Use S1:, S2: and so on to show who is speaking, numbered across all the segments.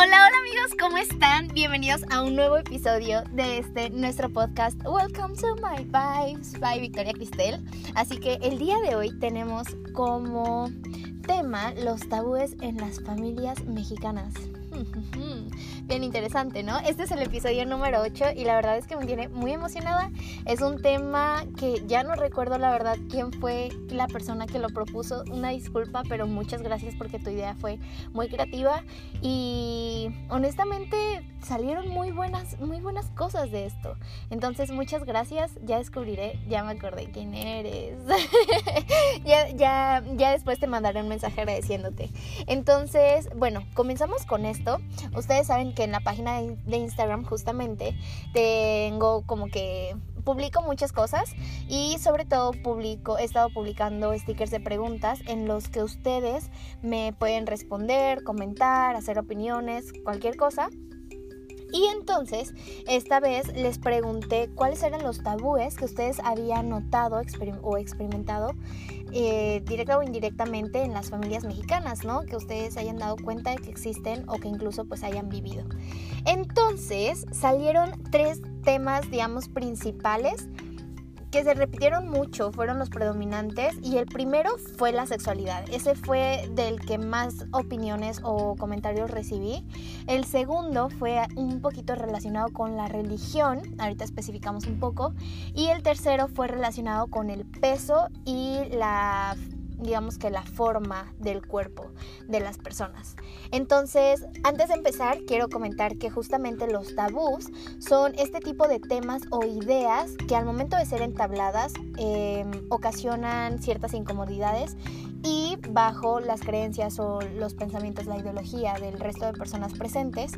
S1: Hola, hola amigos, ¿cómo están? Bienvenidos a un nuevo episodio de este nuestro podcast Welcome to My Vibes by Victoria Cristel. Así que el día de hoy tenemos como tema los tabúes en las familias mexicanas. Bien interesante, ¿no? Este es el episodio número 8 y la verdad es que me tiene muy emocionada. Es un tema que ya no recuerdo la verdad quién fue la persona que lo propuso. Una disculpa, pero muchas gracias porque tu idea fue muy creativa y honestamente salieron muy buenas, muy buenas cosas de esto. Entonces, muchas gracias. Ya descubriré, ya me acordé quién eres. ya, ya, ya después te mandaré un mensaje agradeciéndote. Entonces, bueno, comenzamos con esto. Ustedes saben que en la página de Instagram justamente tengo como que publico muchas cosas y sobre todo publico, he estado publicando stickers de preguntas en los que ustedes me pueden responder, comentar, hacer opiniones, cualquier cosa. Y entonces, esta vez les pregunté cuáles eran los tabúes que ustedes habían notado o experimentado eh, directa o indirectamente en las familias mexicanas, ¿no? Que ustedes hayan dado cuenta de que existen o que incluso pues hayan vivido. Entonces, salieron tres temas, digamos, principales que se repitieron mucho, fueron los predominantes y el primero fue la sexualidad. Ese fue del que más opiniones o comentarios recibí. El segundo fue un poquito relacionado con la religión, ahorita especificamos un poco. Y el tercero fue relacionado con el peso y la digamos que la forma del cuerpo de las personas. Entonces, antes de empezar, quiero comentar que justamente los tabús son este tipo de temas o ideas que al momento de ser entabladas em, ocasionan ciertas incomodidades y bajo las creencias o los pensamientos, la ideología del resto de personas presentes,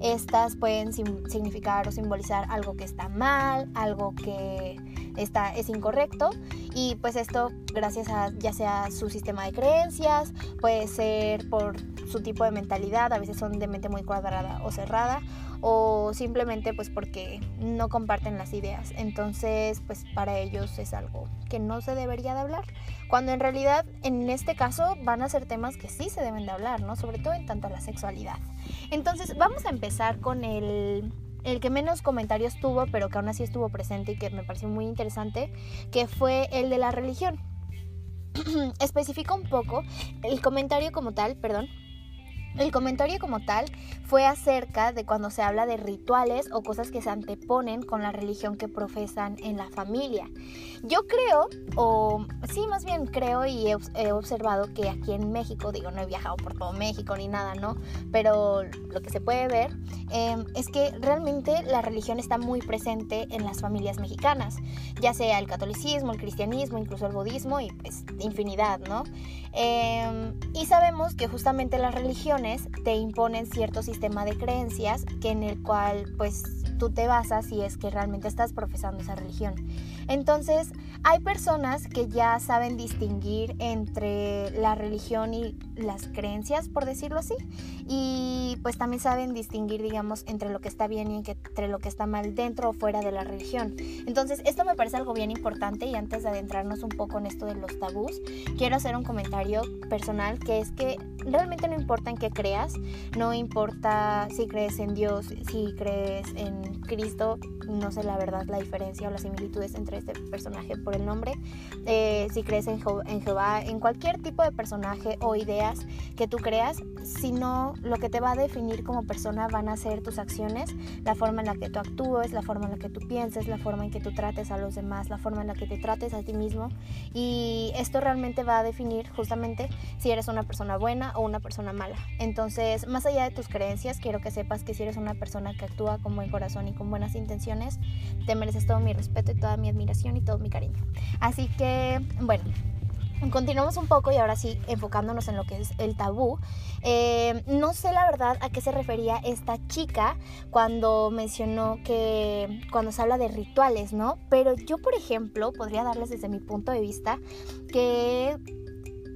S1: estas pueden significar o simbolizar algo que está mal, algo que está, es incorrecto y pues esto gracias a ya sea su sistema de creencias, puede ser por su tipo de mentalidad, a veces son de mente muy cuadrada o cerrada o simplemente pues porque no comparten las ideas. Entonces pues para ellos es algo que no se debería de hablar, cuando en realidad en este caso van a ser temas que sí se deben de hablar, ¿no? Sobre todo en tanto a la sexualidad. Entonces vamos a empezar con el el que menos comentarios tuvo, pero que aún así estuvo presente y que me pareció muy interesante, que fue el de la religión. Especifico un poco el comentario como tal, perdón, el comentario como tal fue acerca de cuando se habla de rituales o cosas que se anteponen con la religión que profesan en la familia. Yo creo, o sí, más bien creo y he, observado que aquí en México, digo, no he viajado por todo México ni nada, ¿no? Pero lo que se puede ver em, es que realmente la religión está muy presente en las familias mexicanas, ya sea el catolicismo, el cristianismo, incluso el budismo y pues infinidad, ¿no? Em, y sabemos que justamente las religiones te imponen cierto sistema de creencias que en el cual pues tú te basas si es que realmente estás profesando esa religión. Entonces, hay personas que ya saben distinguir entre la religión y las creencias, por decirlo así, y pues también saben distinguir, digamos, entre lo que está bien y entre lo que está mal dentro o fuera de la religión. Entonces, esto me parece algo bien importante y antes de adentrarnos un poco en esto de los tabús, quiero hacer un comentario personal que es que realmente no importa en qué creas, no importa si crees en Dios, si crees en Cristo, no sé la verdad la diferencia o las similitudes entre este personaje por el nombre, eh, si crees en, en Jehová, en cualquier tipo de personaje o ideas que tú creas, sino lo que te va a definir como persona van a ser tus acciones, la forma en la que tú actúes, la forma en la que tú pienses, la forma en que tú trates a los demás, la forma en la que te trates a ti mismo y esto realmente va a definir justamente si eres una persona buena o una persona mala. Entonces, más allá de tus creencias, quiero que sepas que si eres una persona que actúa con buen corazón y con buenas intenciones, te mereces todo mi respeto y toda mi admiración y todo mi cariño. Así que, bueno, Continuamos un poco y ahora sí enfocándonos en lo que es el tabú. Eh, no sé la verdad a qué se refería esta chica cuando mencionó que cuando se habla de rituales, ¿no? Pero yo, por ejemplo, podría darles desde mi punto de vista que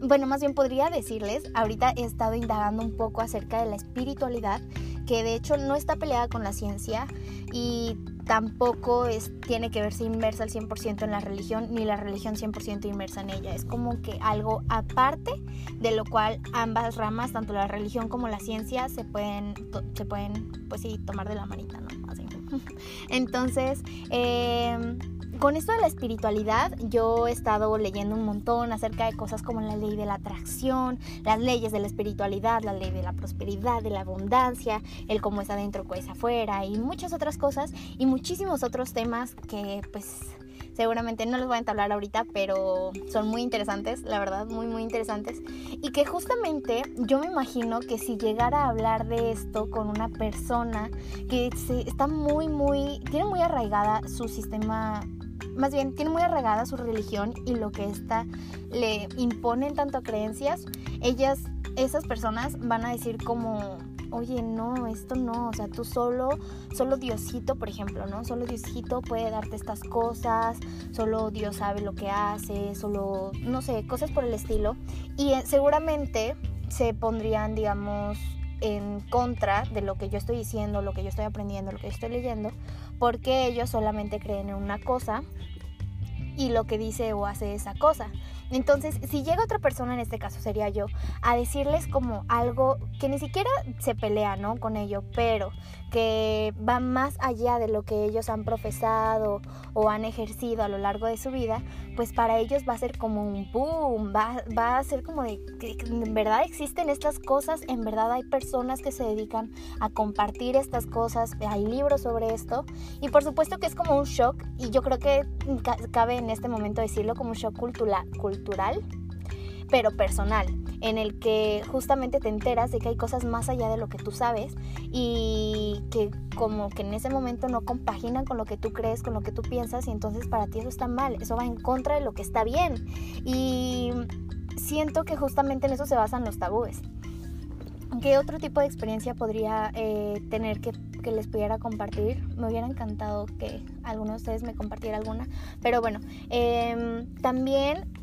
S1: bueno, más bien podría decirles, ahorita he estado indagando un poco acerca de la espiritualidad, que de hecho no está peleada con la ciencia y tampoco es, tiene que verse inmersa al 100% en la religión, ni la religión 100% inmersa en ella. Es como que algo aparte de lo cual ambas ramas, tanto la religión como la ciencia, se pueden, se pueden pues sí, tomar de la manita, ¿no? Así. Entonces, eh, con esto de la espiritualidad, yo he estado leyendo un montón acerca de cosas como la ley de la atracción, las leyes de la espiritualidad, la ley de la prosperidad, de la abundancia, el cómo es adentro, cómo es afuera y muchas otras cosas y muchísimos otros temas que pues seguramente no les voy a entablar ahorita, pero son muy interesantes, la verdad, muy, muy interesantes. Y que justamente yo me imagino que si llegara a hablar de esto con una persona que se, está muy, muy, tiene muy arraigada su sistema más bien tiene muy arraigada su religión y lo que ésta le impone en tanto creencias, ellas, esas personas van a decir como, oye, no, esto no, o sea, tú solo, solo Diosito, por ejemplo, ¿no? Solo Diosito puede darte estas cosas, solo Dios sabe lo que hace, solo, no sé, cosas por el estilo. Y eh, seguramente se pondrían, digamos, en contra de lo que yo estoy diciendo, lo que yo estoy aprendiendo, lo que yo estoy leyendo, porque ellos solamente creen en una cosa y lo que dice o hace esa cosa. Entonces, si llega otra persona, en este caso sería yo, a decirles como algo que ni siquiera se pelea, ¿no? Con ello, pero que va más allá de lo que ellos han profesado o han ejercido a lo largo de su vida, pues para ellos va a ser como un boom, va, va a ser como de en verdad existen estas cosas, en verdad hay personas que se dedican a compartir estas cosas, hay libros sobre esto y por supuesto que es como un shock y yo creo que cabe en este momento decirlo como un shock cultural cultural, pero personal, en el que justamente te enteras de que hay cosas más allá de lo que tú sabes y que como que en ese momento no compaginan con lo que tú crees, con lo que tú piensas y entonces para ti eso está mal, eso va en contra de lo que está bien. Y siento que justamente en eso se basan los tabúes. ¿Qué otro tipo de experiencia podría eh, tener que, que, les pudiera compartir? Me hubiera encantado que alguno de ustedes me compartiera alguna. Pero bueno, eh, también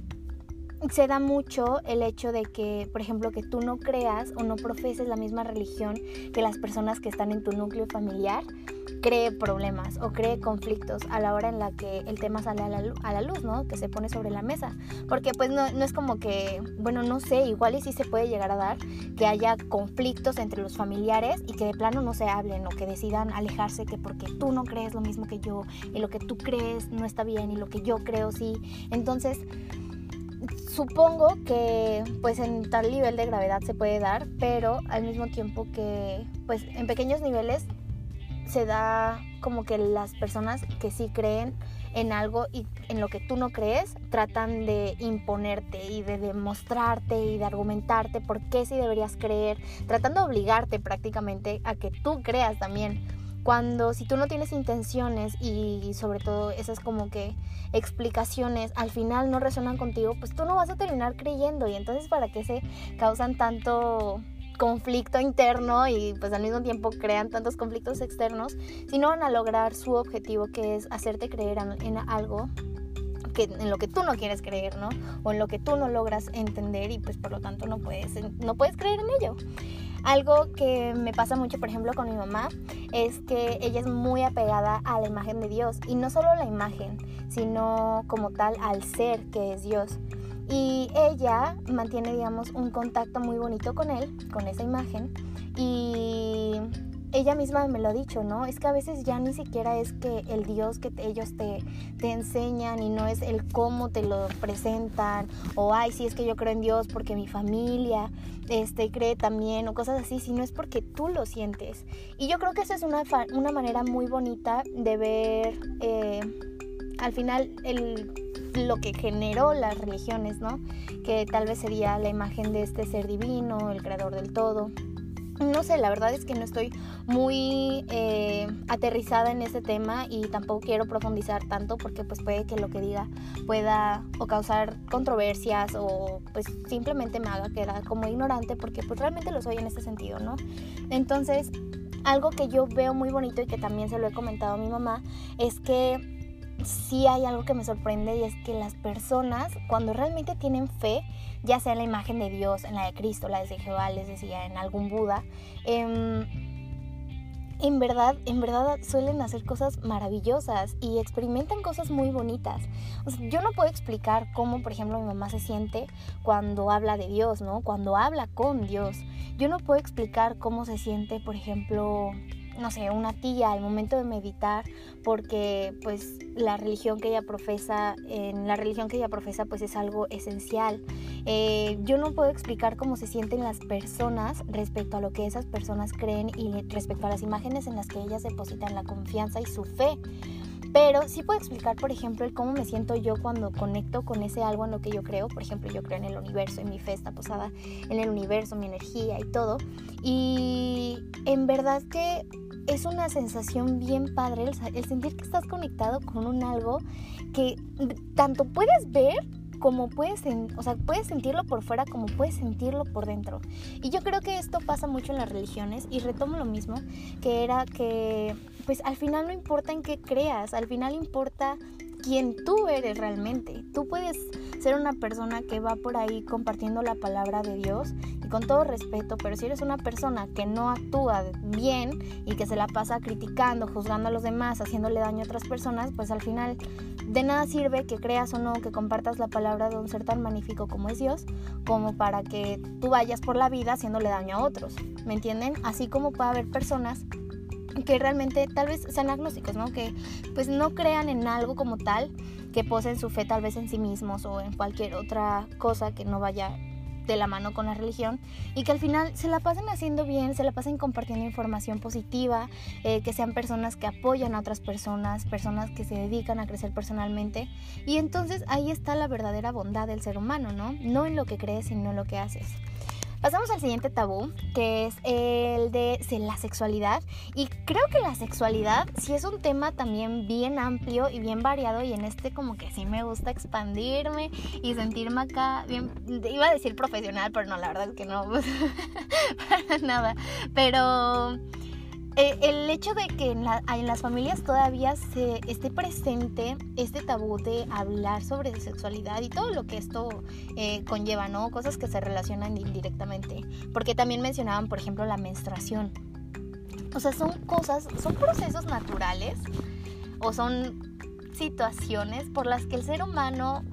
S1: se da mucho el hecho de que, por ejemplo, que tú no creas o no profeses la misma religión que las personas que están en tu núcleo familiar, cree problemas o cree conflictos a la hora en la que el tema sale a la, luz, ¿no? Que se pone sobre la mesa. Porque pues no, no es como que, bueno, no sé, igual y sí se puede llegar a dar que haya conflictos entre los familiares y que de plano no se hablen o que decidan alejarse que porque tú no crees lo mismo que yo y lo que tú crees no está bien y lo que yo creo sí. Entonces supongo que pues en tal nivel de gravedad se puede dar, pero al mismo tiempo que pues en pequeños niveles se da como que las personas que sí creen en algo y en lo que tú no crees tratan de imponerte y de demostrarte y de argumentarte por qué sí deberías creer, tratando de obligarte prácticamente a que tú creas también cuando si tú no tienes intenciones y sobre todo esas como que explicaciones al final no resuenan contigo, pues tú no vas a terminar creyendo y entonces para qué se causan tanto conflicto interno y pues al mismo tiempo crean tantos conflictos externos si no van a lograr su objetivo que es hacerte creer en algo que, en lo que tú no quieres creer, ¿no? O en lo que tú no logras entender y pues por lo tanto no puedes, no puedes creer en ello. Algo que me pasa mucho, por ejemplo, con mi mamá, es que ella es muy apegada a la imagen de Dios. Y no solo la imagen, sino como tal al ser que es Dios. Y ella mantiene, digamos, un contacto muy bonito con él, con esa imagen. Y ella misma me lo ha dicho, ¿no? Es que a veces ya ni siquiera es que el Dios que ellos te, te enseñan y no es el cómo te lo presentan o, ay, sí es que yo creo en Dios porque mi familia este, cree también o cosas así, sino es porque tú lo sientes. Y yo creo que esa es una, una manera muy bonita de ver eh, al final el lo que generó las religiones, ¿no? Que tal vez sería la imagen de este ser divino, el creador del todo, no sé, la verdad es que no estoy muy eh, aterrizada en ese tema y tampoco quiero profundizar tanto porque pues puede que lo que diga pueda o causar controversias o pues simplemente me haga quedar como ignorante porque pues realmente lo soy en ese sentido, ¿no? Entonces, algo que yo veo muy bonito y que también se lo he comentado a mi mamá es que sí hay algo que me sorprende y es que las personas cuando realmente tienen fe, ya sea en la imagen de Dios, en la de Cristo, la de Jehová, les decía, en algún Buda, em, en verdad, en verdad suelen hacer cosas maravillosas y experimentan cosas muy bonitas. yo no puedo explicar cómo, por ejemplo, mi mamá se siente cuando habla de Dios, ¿no? Cuando habla con Dios. Yo no puedo explicar cómo se siente, por ejemplo, no sé, una tía al momento de meditar, porque pues la religión que ella profesa, en la religión que ella profesa pues es algo esencial. Eh, yo no puedo explicar cómo se sienten las personas respecto a lo que esas personas creen y respecto a las imágenes en las que ellas depositan la confianza y su fe. Pero sí puedo explicar, por ejemplo, cómo me siento yo cuando conecto con ese algo en lo que yo creo. Por ejemplo, yo creo en el universo, en mi fe está posada en el universo, mi energía y todo. Y en verdad que es una sensación bien padre el, sentir que estás conectado con un algo que tanto puedes ver como puedes, o sea, puedes sentirlo por fuera como puedes sentirlo por dentro. Y yo creo que esto pasa mucho en las religiones y retomo lo mismo, que era que pues al final no importa en qué creas, al final importa quién tú eres realmente. Tú puedes ser una persona que va por ahí compartiendo la palabra de Dios y con todo respeto, pero si eres una persona que no actúa bien y que se la pasa criticando, juzgando a los demás, haciéndole daño a otras personas, pues al final de nada sirve que creas o no que compartas la palabra de un ser tan magnífico como es Dios, como para que tú vayas por la vida haciéndole daño a otros. ¿Me entienden? Así como puede haber personas que realmente tal vez sean agnósticos, ¿no? Que pues no crean en algo como tal, que poseen su fe tal vez en sí mismos o en cualquier otra cosa que no vaya de la mano con la religión y que al final se la pasen haciendo bien, se la pasen compartiendo información positiva, eh, que sean personas que apoyan a otras personas, personas que se dedican a crecer personalmente y entonces ahí está la verdadera bondad del ser humano, ¿no? No en lo que crees, sino en lo que haces. Pasamos al siguiente tabú, que es el de la sexualidad. Y creo que la sexualidad sí es un tema también bien amplio y bien variado. Y en este como que sí me gusta expandirme y sentirme acá bien... Iba a decir profesional, pero no, la verdad es que no. para nada. Pero eh, el hecho de que en, las familias todavía se esté presente este tabú de hablar sobre sexualidad y todo lo que esto eh, conlleva, ¿no? Cosas que se relacionan indirectamente. Porque también mencionaban, por ejemplo, la menstruación. O sea, son cosas, son procesos naturales o son situaciones por las que el ser humano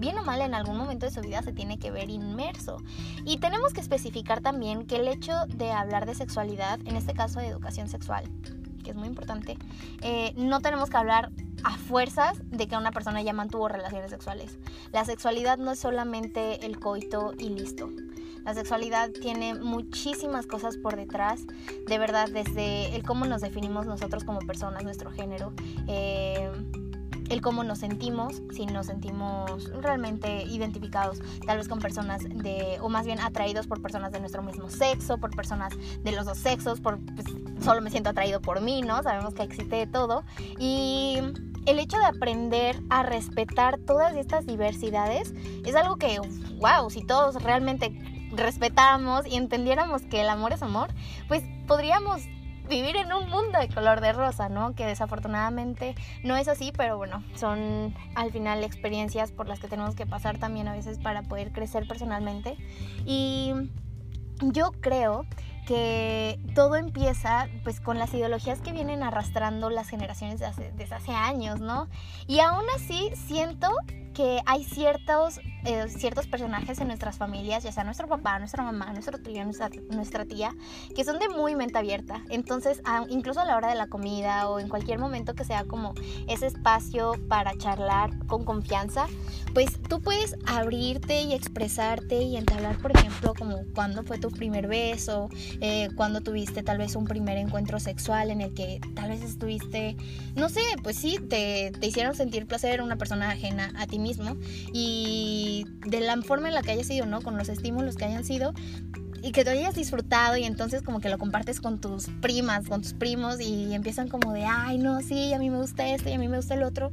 S1: bien o mal en algún momento de su vida se tiene que ver inmerso. Y tenemos que especificar también que el hecho de hablar de sexualidad, en este caso de educación sexual, que es muy importante, eh, no tenemos que hablar a fuerzas de que una persona ya mantuvo relaciones sexuales. La sexualidad no es solamente el coito y listo. La sexualidad tiene muchísimas cosas por detrás, de verdad, desde el cómo nos definimos nosotros como personas, nuestro género. Eh, el cómo nos sentimos, si nos sentimos realmente identificados tal vez con personas de, o más bien atraídos por personas de nuestro mismo sexo, por personas de los dos sexos, por pues, solo me siento atraído por mí, ¿no? Sabemos que existe todo. Y el hecho de aprender a respetar todas estas diversidades es algo que, wow, si todos realmente respetáramos y entendiéramos que el amor es amor, pues podríamos vivir en un mundo de color de rosa, ¿no? Que desafortunadamente no es así, pero bueno, son al final experiencias por las que tenemos que pasar también a veces para poder crecer personalmente. Y yo creo que todo empieza pues con las ideologías que vienen arrastrando las generaciones desde hace, hace años, ¿no? Y aún así siento que hay ciertos, eh, ciertos personajes en nuestras familias, ya sea nuestro papá, nuestra mamá, nuestro tío, nuestra, tía, que son de muy mente abierta. Entonces, incluso a la hora de la comida o en cualquier momento que sea como ese espacio para charlar con confianza, pues tú puedes abrirte y expresarte y entablar, por ejemplo, como cuando fue tu primer beso, eh, tuviste tal vez un primer encuentro sexual en el que tal vez estuviste, no sé, pues sí, te, te hicieron sentir placer una persona ajena a ti mismo y de la forma en la que haya sido, ¿no? Con los estímulos que hayan sido y que te hayas disfrutado y entonces como que lo compartes con tus primas, con tus primos y empiezan como de, ay, no, sí, a mí me gusta esto y a mí me gusta el otro.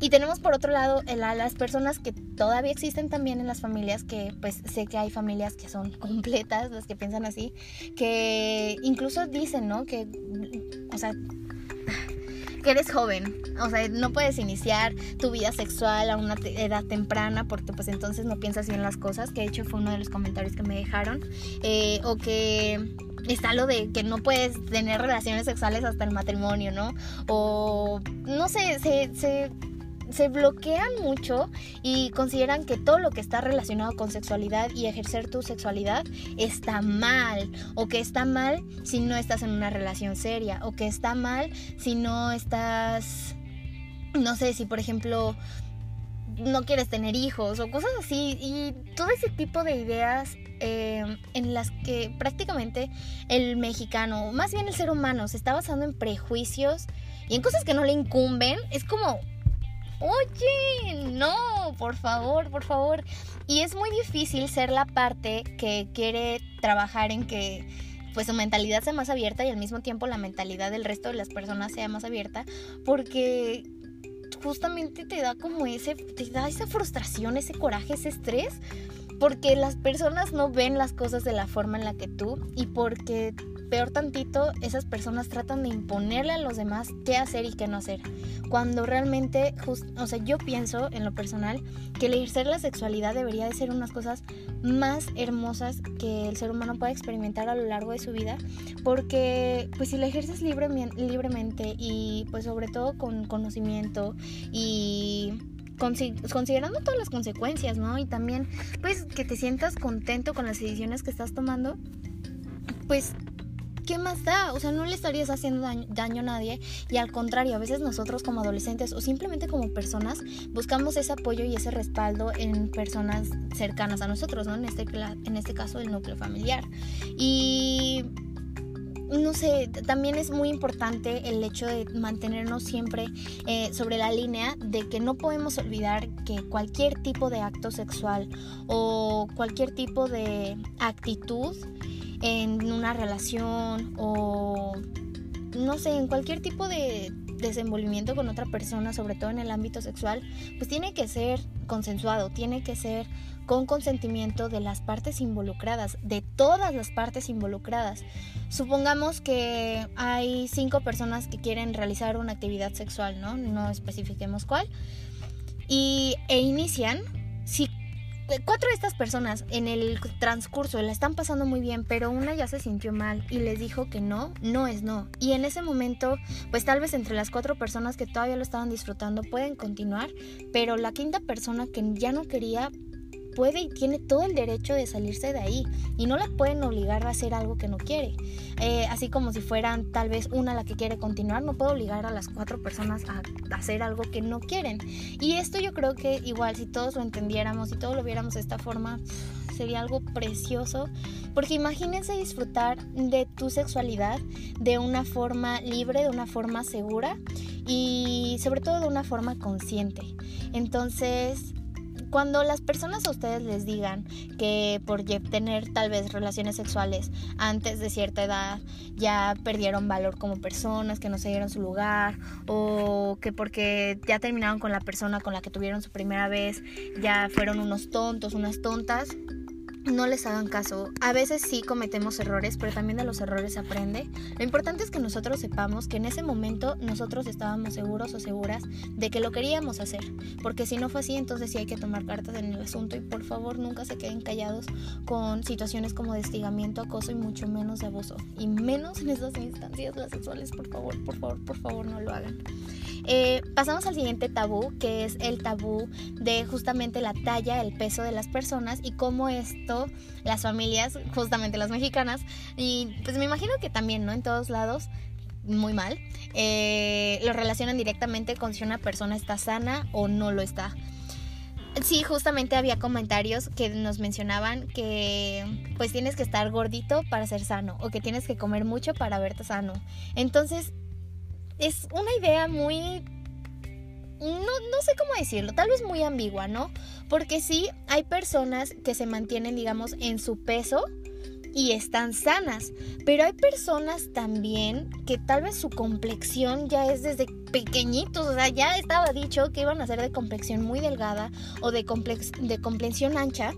S1: Y tenemos por otro lado las personas que todavía existen también en las familias, que pues sé que hay familias que son completas, las que piensan así, que incluso dicen, ¿no? Que, o sea, que eres joven, o sea, no puedes iniciar tu vida sexual a una edad temprana porque pues entonces no piensas bien las cosas, que de hecho fue uno de los comentarios que me dejaron, eh, o que está lo de que no puedes tener relaciones sexuales hasta el matrimonio, ¿no? O no sé, se, se, se, bloquean mucho y consideran que todo lo que está relacionado con sexualidad y ejercer tu sexualidad está mal. O que está mal si no estás en una relación seria. O que está mal si no estás, no sé, si por ejemplo no quieres tener hijos o cosas así. Y todo ese tipo de ideas eh, en las que prácticamente el mexicano, más bien el ser humano, se está basando en prejuicios y en cosas que no le incumben, es como, oye, no, por favor, por favor. Y es muy difícil ser la parte que quiere trabajar en que pues su mentalidad sea más abierta y al mismo tiempo la mentalidad del resto de las personas sea más abierta porque justamente te da como ese, te da esa frustración, ese coraje, ese estrés, porque las personas no ven las cosas de la forma en la que tú y porque peor tantito, esas personas tratan de imponerle a los demás qué hacer y qué no hacer. Cuando realmente, o sea, yo pienso en lo personal que el ejercer la sexualidad debería de ser unas cosas más hermosas que el ser humano pueda experimentar a lo largo de su vida, porque pues si la ejerces libremente y pues sobre todo con conocimiento y considerando todas las consecuencias, ¿no? Y también, pues, que te sientas contento con las decisiones que estás tomando, pues ¿qué más da? O sea, no le estarías haciendo daño, a nadie y al contrario, a veces nosotros como adolescentes o simplemente como personas buscamos ese apoyo y ese respaldo en personas cercanas a nosotros, ¿no? En este, en este caso el núcleo familiar. Y no sé, también es muy importante el hecho de mantenernos siempre eh, sobre la línea de que no podemos olvidar que cualquier tipo de acto sexual o cualquier tipo de actitud en una relación o no sé, en cualquier tipo de desenvolvimiento con otra persona, sobre todo en el ámbito sexual, pues tiene que ser consensuado, tiene que ser con consentimiento de las partes involucradas, de todas las partes involucradas. Supongamos que hay cinco personas que quieren realizar una actividad sexual, ¿no? No especifiquemos cuál. Y, e inician, si cuatro de estas personas en el transcurso la están pasando muy bien, pero una ya se sintió mal y les dijo que no, no es no. Y en ese momento, pues tal vez entre las cuatro personas que todavía lo estaban disfrutando pueden continuar, pero la quinta persona que ya no quería puede y tiene todo el derecho de salirse de ahí y no la pueden obligar a hacer algo que no quiere. Eh, así como si fueran tal vez una la que quiere continuar, no puedo obligar a las cuatro personas a hacer algo que no quieren. Y esto yo creo que igual si todos lo entendiéramos, y todos lo viéramos de esta forma, sería algo precioso. Porque imagínense disfrutar de tu sexualidad de una forma libre, de una forma segura y sobre todo de una forma consciente. Entonces, cuando las personas a ustedes les digan que por tener tal vez relaciones sexuales antes de cierta edad ya perdieron valor como personas, que no se dieron su lugar, o que porque ya terminaron con la persona con la que tuvieron su primera vez ya fueron unos tontos, unas tontas, no les hagan caso. A veces sí cometemos errores, pero también de los errores se aprende. Lo importante es que nosotros sepamos que en ese momento nosotros estábamos seguros o seguras de que lo queríamos hacer. Porque si no fue así, entonces sí hay que tomar cartas en el asunto y por favor nunca se queden callados con situaciones como de estigamiento, acoso y mucho menos de abuso. Y menos en esas instancias las sexuales, por favor, por favor, por favor no lo hagan. Eh, pasamos al siguiente tabú, que es el tabú de justamente la talla, el peso de las personas y cómo esto, las familias, justamente las mexicanas, y pues me imagino que también, ¿no? En todos lados, muy mal, eh, lo relacionan directamente con si una persona está sana o no lo está. Sí, justamente había comentarios que nos mencionaban que pues tienes que estar gordito para ser sano o que tienes que comer mucho para verte sano. Entonces, es una idea muy... No, no sé cómo decirlo, tal vez muy ambigua, ¿no? Porque sí, hay personas que se mantienen, digamos, en su peso y están sanas, pero hay personas también que tal vez su complexión ya es desde pequeñitos, o sea, ya estaba dicho que iban a ser de complexión muy delgada o de, complex de complexión ancha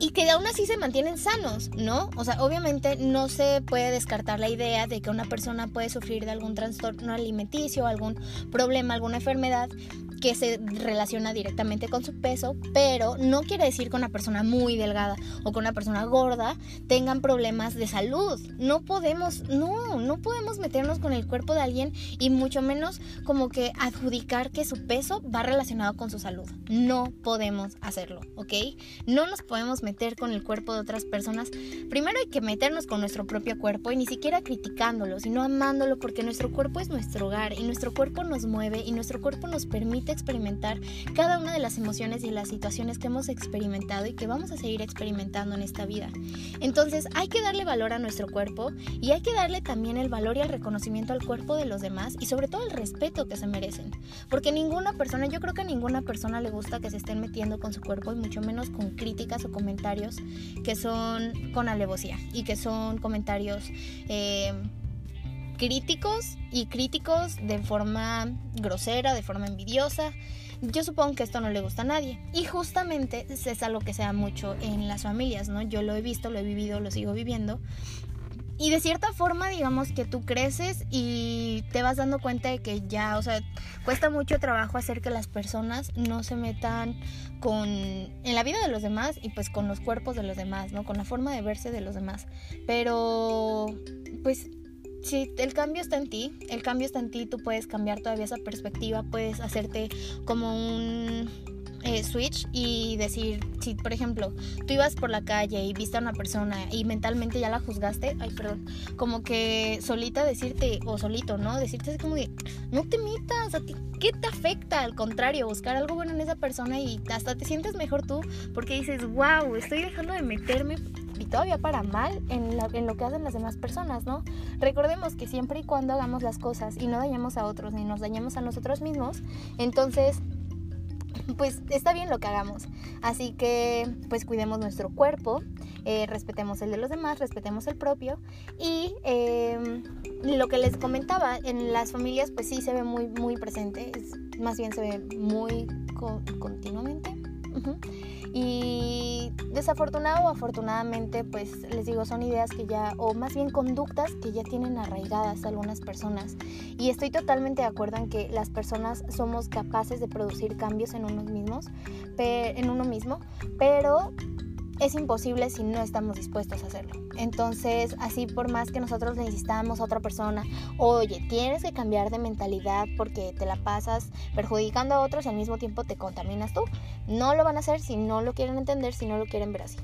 S1: y que aún así se mantienen sanos, ¿no? O sea, obviamente no se puede descartar la idea de que una persona puede sufrir de algún trastorno alimenticio, algún problema, alguna enfermedad que se relaciona directamente con su peso, pero no quiere decir que una persona muy delgada o con una persona gorda tengan problemas de salud. No podemos, no, no podemos meternos con el cuerpo de alguien y mucho menos como que adjudicar que su peso va relacionado con su salud. No podemos hacerlo, ¿ok? No nos podemos meter con el cuerpo de otras personas. Primero hay que meternos con nuestro propio cuerpo y ni siquiera criticándolo, sino amándolo porque nuestro cuerpo es nuestro hogar y nuestro cuerpo nos mueve y nuestro cuerpo nos permite experimentar cada una de las emociones y las situaciones que hemos experimentado y que vamos a seguir experimentando en esta vida. Entonces hay que darle valor a nuestro cuerpo y hay que darle también el valor y el reconocimiento al cuerpo de los demás y sobre todo el respeto que se merecen. Porque ninguna persona, yo creo que a ninguna persona le gusta que se estén metiendo con su cuerpo y mucho menos con críticas o comentarios que son con alevosía y que son comentarios... Eh, críticos y críticos de forma grosera, de forma envidiosa. Yo supongo que esto no le gusta a nadie. Y justamente es algo que se da mucho en las familias, ¿no? Yo lo he visto, lo he vivido, lo sigo viviendo. Y de cierta forma, digamos que tú creces y te vas dando cuenta de que ya, o sea, cuesta mucho trabajo hacer que las personas no se metan con en la vida de los demás y pues con los cuerpos de los demás, ¿no? Con la forma de verse de los demás. Pero pues Sí, el cambio está en ti, el cambio está en ti, tú puedes cambiar todavía esa perspectiva, puedes hacerte como un eh, switch y decir, si por ejemplo tú ibas por la calle y viste a una persona y mentalmente ya la juzgaste, ay perdón, como que solita decirte, o solito, ¿no? Decirte así como de, no te mitas, a ti, ¿qué te afecta? Al contrario, buscar algo bueno en esa persona y hasta te sientes mejor tú porque dices, wow, estoy dejando de meterme todavía para mal en, lo que hacen las demás personas, ¿no? Recordemos que siempre y cuando hagamos las cosas y no dañemos a otros ni nos dañemos a nosotros mismos, entonces pues está bien lo que hagamos. Así que pues cuidemos nuestro cuerpo, eh, respetemos el de los demás, respetemos el propio. Y em, lo que les comentaba, en las familias pues sí se ve muy, muy presente, más bien se ve muy continuamente. Y desafortunado o afortunadamente, pues les digo, son ideas que ya, o más bien conductas que ya tienen arraigadas algunas personas. Y estoy totalmente de acuerdo en que las personas somos capaces de producir cambios en uno mismos, en uno mismo, pero es imposible si no estamos dispuestos a hacerlo. Entonces, así por más que nosotros necesitamos a otra persona, oye, tienes que cambiar de mentalidad porque te la pasas perjudicando a otros y al mismo tiempo te contaminas tú. No lo van a hacer si no lo quieren entender, si no lo quieren ver así.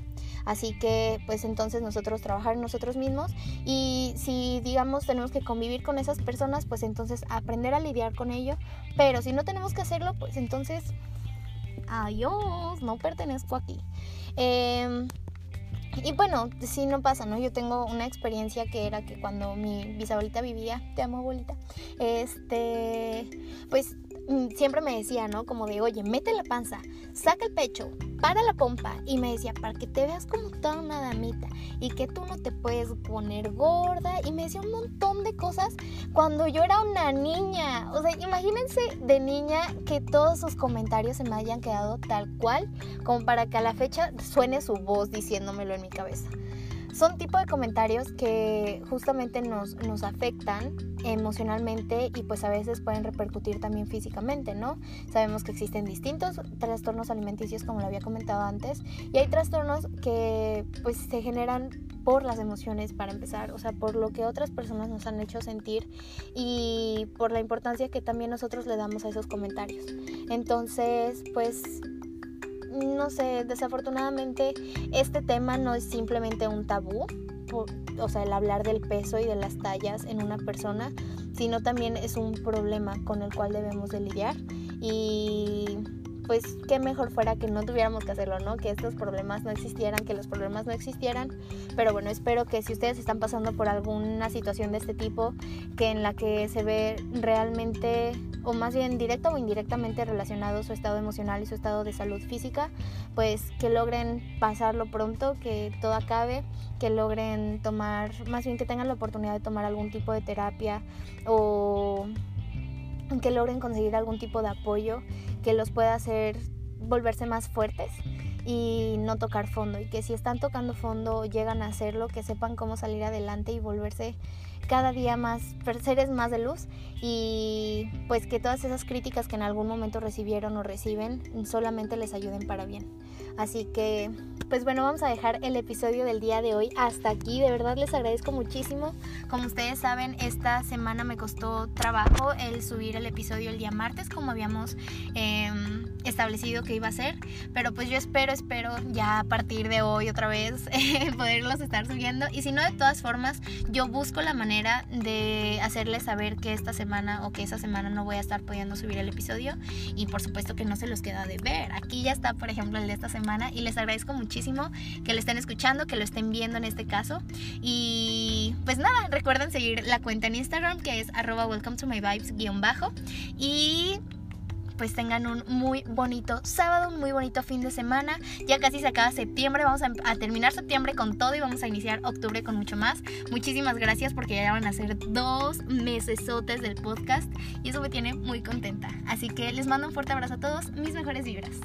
S1: Así que, pues entonces nosotros trabajar en nosotros mismos y si, digamos, tenemos que convivir con esas personas, pues entonces aprender a lidiar con ello. Pero si no tenemos que hacerlo, pues entonces, adiós, no pertenezco aquí. Em, y bueno, si no pasa, ¿no? Yo tengo una experiencia que era que cuando mi bisabuelita vivía, te amo abuelita, este, pues siempre me decía, ¿no? Como de, oye, mete la panza, saca el pecho, para la pompa y me decía, para que te veas como toda una damita y que tú no te puedes poner gorda y me decía un montón de cosas cuando yo era una niña. O sea, imagínense de niña que todos sus comentarios se me hayan quedado tal cual como para que a la fecha suene su voz diciéndomelo en mi cabeza son tipo de comentarios que justamente nos, nos afectan emocionalmente y pues a veces pueden repercutir también físicamente, ¿no? Sabemos que existen distintos trastornos alimenticios como lo había comentado antes y hay trastornos que pues se generan por las emociones para empezar, o sea, por lo que otras personas nos han hecho sentir y por la importancia que también nosotros le damos a esos comentarios. Entonces, pues no sé, desafortunadamente este tema no es simplemente un tabú, o sea, el hablar del peso y de las tallas en una persona, sino también es un problema con el cual debemos de lidiar y pues qué mejor fuera que no tuviéramos que hacerlo, ¿no? Que estos problemas no existieran, que los problemas no existieran. Pero bueno, espero que si ustedes están pasando por alguna situación de este tipo, que en la que se ve realmente, o más bien directa o indirectamente relacionado su estado emocional y su estado de salud física, pues que logren pasarlo pronto, que todo acabe, que logren tomar, más bien que tengan la oportunidad de tomar algún tipo de terapia o que logren conseguir algún tipo de apoyo que los pueda hacer volverse más fuertes y no tocar fondo y que si están tocando fondo llegan a hacerlo, que sepan cómo salir adelante y volverse cada día más seres más de luz y pues que todas esas críticas que en algún momento recibieron o reciben solamente les ayuden para bien. Así que pues bueno, vamos a dejar el episodio del día de hoy hasta aquí. De verdad les agradezco muchísimo. Como ustedes saben, esta semana me costó trabajo el subir el episodio el día martes, como habíamos em, establecido que iba a ser. Pero pues yo espero, espero ya a partir de hoy otra vez poderlos estar subiendo. Y si no, de todas formas, yo busco la manera de hacerles saber que esta semana o que esa semana no voy a estar pudiendo subir el episodio. Y por supuesto que no se los queda de ver. Aquí ya está, por ejemplo, el de esta Y les agradezco muchísimo que lo estén escuchando, que lo estén viendo en este caso. Y pues nada, recuerden seguir la cuenta en Instagram que es arroba welcome to my vibes guion bajo. Y pues tengan un muy bonito sábado, un muy bonito fin de semana. Ya casi se acaba septiembre, vamos a, a, terminar septiembre con todo y vamos a iniciar octubre con mucho más. Muchísimas gracias porque ya van a ser dos mesesotes del podcast y eso me tiene muy contenta. Así que les mando un fuerte abrazo a todos, mis mejores vibras.